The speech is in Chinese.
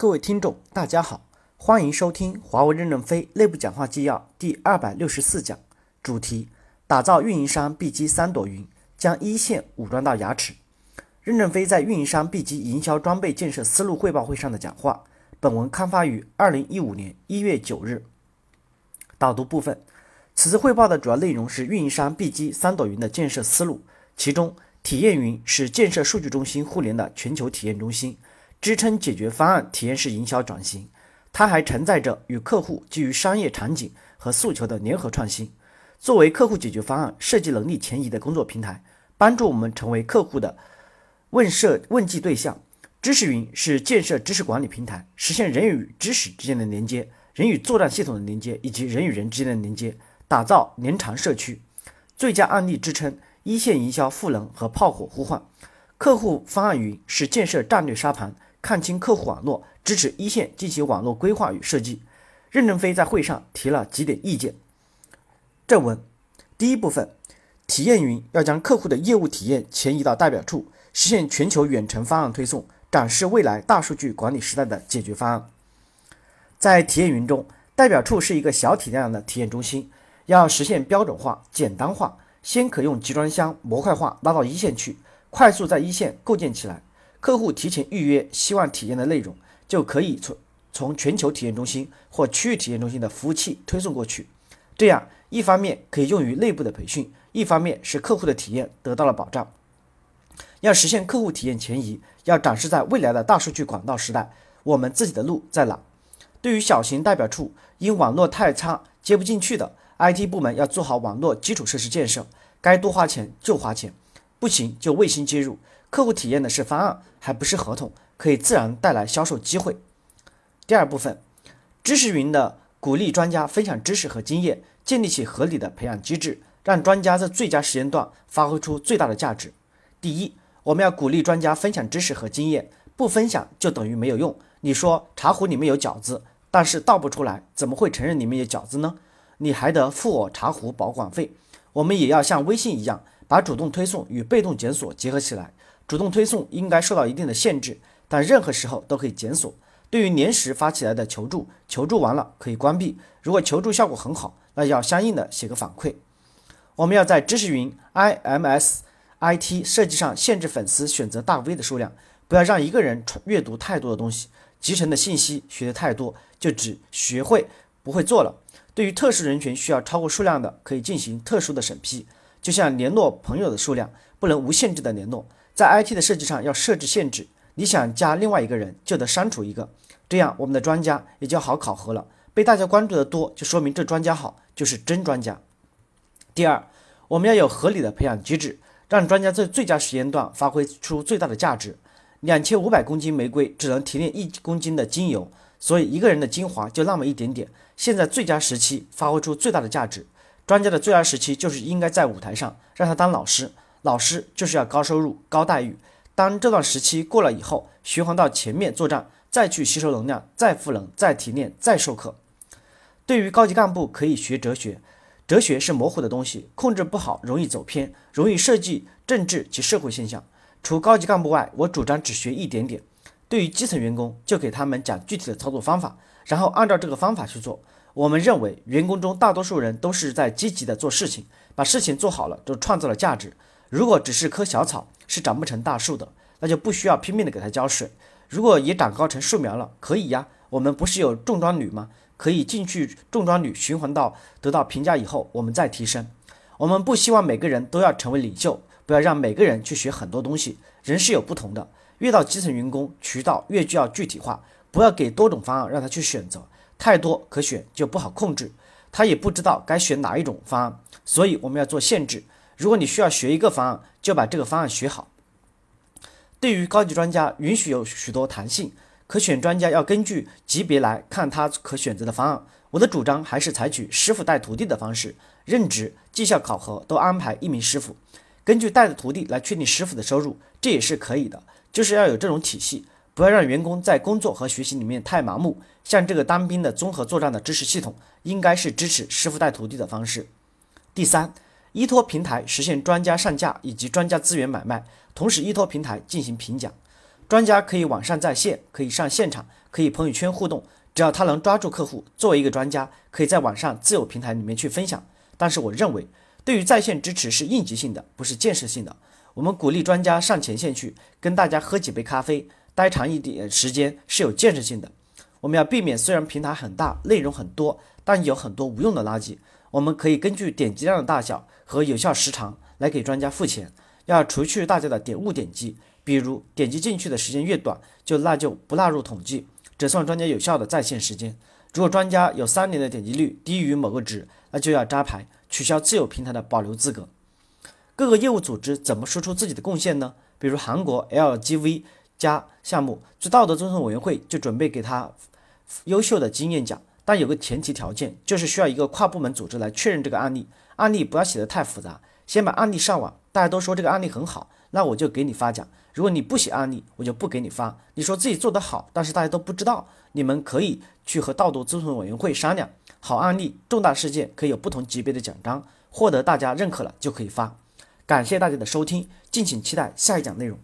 各位听众，大家好，欢迎收听华为任正非内部讲话纪要第二百六十四讲，主题：打造运营商 B 级三朵云，将一线武装到牙齿。任正非在运营商 B 级营销装备建设思路汇报会上的讲话。本文刊发于二零一五年一月九日。导读部分，此次汇报的主要内容是运营商 B 级三朵云的建设思路，其中。体验云是建设数据中心互联的全球体验中心，支撑解决方案体验式营销转型。它还承载着与客户基于商业场景和诉求的联合创新。作为客户解决方案设计能力前移的工作平台，帮助我们成为客户的问设问计对象。知识云是建设知识管理平台，实现人与知识之间的连接，人与作战系统的连接，以及人与人之间的连接，打造连长社区。最佳案例支撑。一线营销赋能和炮火呼唤，客户方案云是建设战略沙盘，看清客户网络，支持一线进行网络规划与设计。任正非在会上提了几点意见。正文第一部分，体验云要将客户的业务体验前移到代表处，实现全球远程方案推送，展示未来大数据管理时代的解决方案。在体验云中，代表处是一个小体量的体验中心，要实现标准化、简单化。先可用集装箱模块化拉到一线去，快速在一线构建起来。客户提前预约希望体验的内容，就可以从从全球体验中心或区域体验中心的服务器推送过去。这样一方面可以用于内部的培训，一方面使客户的体验得到了保障。要实现客户体验前移，要展示在未来的大数据管道时代，我们自己的路在哪？对于小型代表处，因网络太差接不进去的。IT 部门要做好网络基础设施建设，该多花钱就花钱，不行就卫星接入。客户体验的是方案，还不是合同，可以自然带来销售机会。第二部分，知识云的鼓励专家分享知识和经验，建立起合理的培养机制，让专家在最佳时间段发挥出最大的价值。第一，我们要鼓励专家分享知识和经验，不分享就等于没有用。你说茶壶里面有饺子，但是倒不出来，怎么会承认里面有饺子呢？你还得付我茶壶保管费。我们也要像微信一样，把主动推送与被动检索结合起来。主动推送应该受到一定的限制，但任何时候都可以检索。对于临时发起来的求助，求助完了可以关闭。如果求助效果很好，那要相应的写个反馈。我们要在知识云 IMS IT 设计上限制粉丝选择大 V 的数量，不要让一个人阅读太多的东西，集成的信息学的太多，就只学会不会做了。对于特殊人群需要超过数量的，可以进行特殊的审批。就像联络朋友的数量，不能无限制的联络。在 IT 的设计上要设置限制，你想加另外一个人，就得删除一个，这样我们的专家也就好考核了。被大家关注的多，就说明这专家好，就是真专家。第二，我们要有合理的培养机制，让专家在最佳时间段发挥出最大的价值。两千五百公斤玫瑰只能提炼一公斤的精油。所以一个人的精华就那么一点点。现在最佳时期发挥出最大的价值，专家的最佳时期就是应该在舞台上让他当老师，老师就是要高收入、高待遇。当这段时期过了以后，循环到前面作战，再去吸收能量，再赋能，再提炼，再授课。对于高级干部可以学哲学，哲学是模糊的东西，控制不好容易走偏，容易涉及政治及社会现象。除高级干部外，我主张只学一点点。对于基层员工，就给他们讲具体的操作方法，然后按照这个方法去做。我们认为，员工中大多数人都是在积极的做事情，把事情做好了，就创造了价值。如果只是棵小草，是长不成大树的，那就不需要拼命的给它浇水。如果也长高成树苗了，可以呀。我们不是有重装旅吗？可以进去重装旅，循环到得到评价以后，我们再提升。我们不希望每个人都要成为领袖，不要让每个人去学很多东西。人是有不同的。越到基层员工，渠道越就要具体化，不要给多种方案让他去选择，太多可选就不好控制，他也不知道该选哪一种方案，所以我们要做限制。如果你需要学一个方案，就把这个方案学好。对于高级专家，允许有许多弹性，可选专家要根据级别来看他可选择的方案。我的主张还是采取师傅带徒弟的方式，任职、绩效考核都安排一名师傅，根据带的徒弟来确定师傅的收入，这也是可以的。就是要有这种体系，不要让员工在工作和学习里面太盲目。像这个当兵的综合作战的知识系统，应该是支持师傅带徒弟的方式。第三，依托平台实现专家上架以及专家资源买卖，同时依托平台进行评奖。专家可以网上在线，可以上现场，可以朋友圈互动，只要他能抓住客户，作为一个专家，可以在网上自有平台里面去分享。但是我认为，对于在线支持是应急性的，不是建设性的。我们鼓励专家上前线去跟大家喝几杯咖啡，待长一点时间是有建设性的。我们要避免，虽然平台很大，内容很多，但有很多无用的垃圾。我们可以根据点击量的大小和有效时长来给专家付钱。要除去大家的点误点击，比如点击进去的时间越短，就那就不纳入统计，只算专家有效的在线时间。如果专家有三年的点击率低于某个值，那就要扎牌，取消自有平台的保留资格。各个业务组织怎么输出自己的贡献呢？比如韩国 LGV 加项目，就道德遵守委员会就准备给他优秀的经验奖。但有个前提条件，就是需要一个跨部门组织来确认这个案例。案例不要写的太复杂，先把案例上网，大家都说这个案例很好，那我就给你发奖。如果你不写案例，我就不给你发。你说自己做得好，但是大家都不知道，你们可以去和道德咨询委员会商量。好案例、重大事件可以有不同级别的奖章，获得大家认可了就可以发。感谢大家的收听，敬请期待下一讲内容。